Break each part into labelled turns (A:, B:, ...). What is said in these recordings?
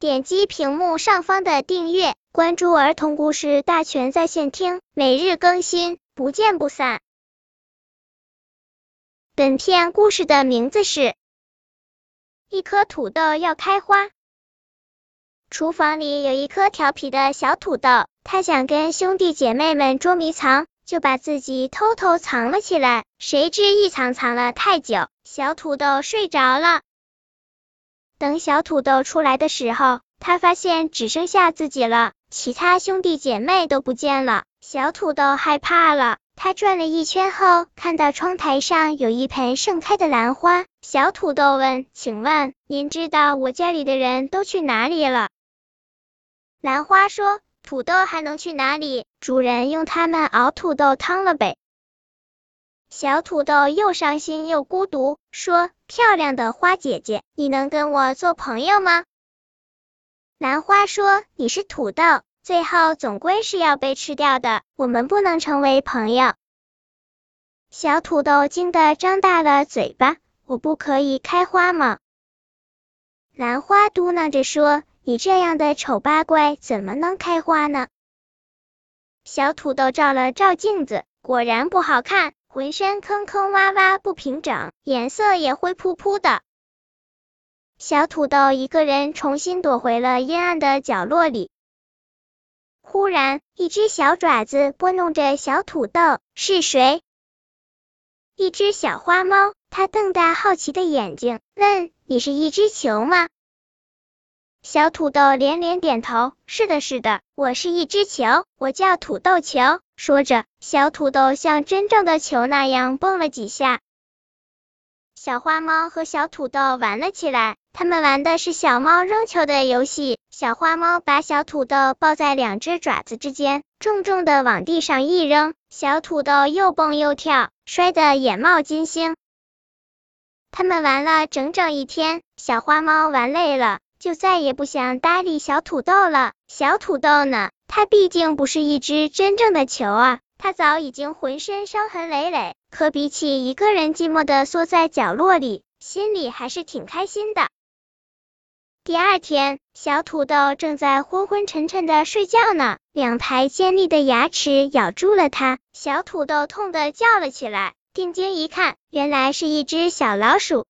A: 点击屏幕上方的订阅，关注儿童故事大全在线听，每日更新，不见不散。本片故事的名字是《一颗土豆要开花》。厨房里有一颗调皮的小土豆，它想跟兄弟姐妹们捉迷藏，就把自己偷偷藏了起来。谁知一藏藏了太久，小土豆睡着了。等小土豆出来的时候，他发现只剩下自己了，其他兄弟姐妹都不见了。小土豆害怕了，他转了一圈后，看到窗台上有一盆盛开的兰花。小土豆问：“请问您知道我家里的人都去哪里了？”兰花说：“土豆还能去哪里？主人用它们熬土豆汤了呗。”小土豆又伤心又孤独，说：“漂亮的花姐姐，你能跟我做朋友吗？”兰花说：“你是土豆，最后总归是要被吃掉的，我们不能成为朋友。”小土豆惊得张大了嘴巴：“我不可以开花吗？”兰花嘟囔着说：“你这样的丑八怪，怎么能开花呢？”小土豆照了照镜子，果然不好看。浑身坑坑洼洼不平整，颜色也灰扑扑的。小土豆一个人重新躲回了阴暗的角落里。忽然，一只小爪子拨弄着小土豆，是谁？一只小花猫，它瞪大好奇的眼睛，问：“你是一只球吗？”小土豆连连点头：“是的，是的，我是一只球，我叫土豆球。”说着，小土豆像真正的球那样蹦了几下。小花猫和小土豆玩了起来，他们玩的是小猫扔球的游戏。小花猫把小土豆抱在两只爪子之间，重重的往地上一扔，小土豆又蹦又跳，摔得眼冒金星。他们玩了整整一天，小花猫玩累了，就再也不想搭理小土豆了。小土豆呢？它毕竟不是一只真正的球啊，它早已经浑身伤痕累累，可比起一个人寂寞的缩在角落里，心里还是挺开心的。第二天，小土豆正在昏昏沉沉的睡觉呢，两排尖利的牙齿咬住了它，小土豆痛得叫了起来。定睛一看，原来是一只小老鼠。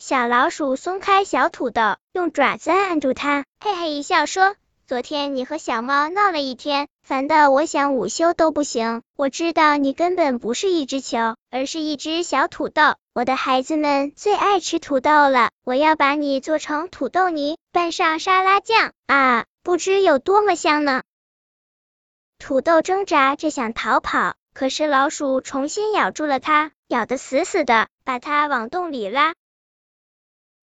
A: 小老鼠松开小土豆，用爪子按住它，嘿嘿一笑说。昨天你和小猫闹了一天，烦的我想午休都不行。我知道你根本不是一只球，而是一只小土豆。我的孩子们最爱吃土豆了，我要把你做成土豆泥，拌上沙拉酱啊，不知有多么香呢。土豆挣扎着想逃跑，可是老鼠重新咬住了它，咬得死死的，把它往洞里拉。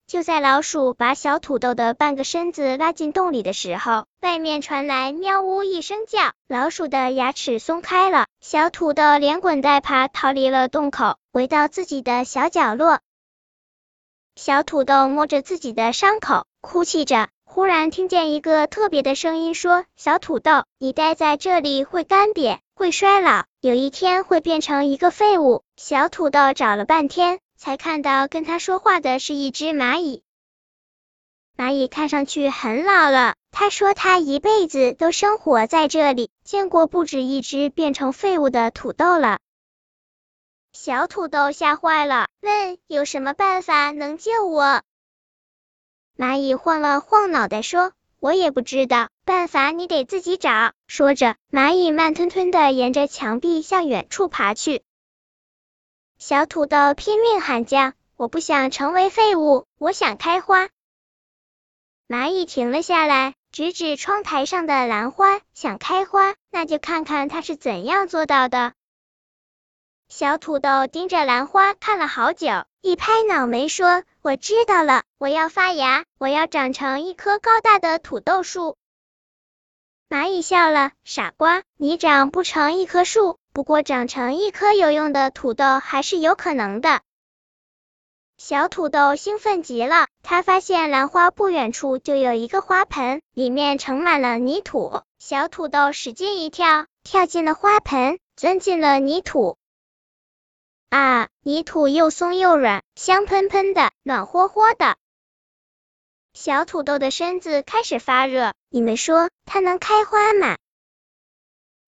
A: 就在老鼠把小土豆的半个身子拉进洞里的时候，外面传来喵呜一声叫，老鼠的牙齿松开了，小土豆连滚带爬逃离了洞口，回到自己的小角落。小土豆摸着自己的伤口，哭泣着。忽然听见一个特别的声音说：“小土豆，你待在这里会干瘪，会衰老，有一天会变成一个废物。”小土豆找了半天。才看到跟他说话的是一只蚂蚁，蚂蚁看上去很老了。他说他一辈子都生活在这里，见过不止一只变成废物的土豆了。小土豆吓坏了，问有什么办法能救我？蚂蚁晃了晃脑袋说：“我也不知道，办法你得自己找。”说着，蚂蚁慢吞吞的沿着墙壁向远处爬去。小土豆拼命喊叫：“我不想成为废物，我想开花。”蚂蚁停了下来，指指窗台上的兰花：“想开花，那就看看它是怎样做到的。”小土豆盯着兰花看了好久，一拍脑门说：“我知道了，我要发芽，我要长成一棵高大的土豆树。”蚂蚁笑了：“傻瓜，你长不成一棵树。”不过长成一颗有用的土豆还是有可能的。小土豆兴奋极了，他发现兰花不远处就有一个花盆，里面盛满了泥土。小土豆使劲一跳，跳进了花盆，钻进了泥土。啊，泥土又松又软，香喷喷的，暖和和的。小土豆的身子开始发热。你们说它能开花吗？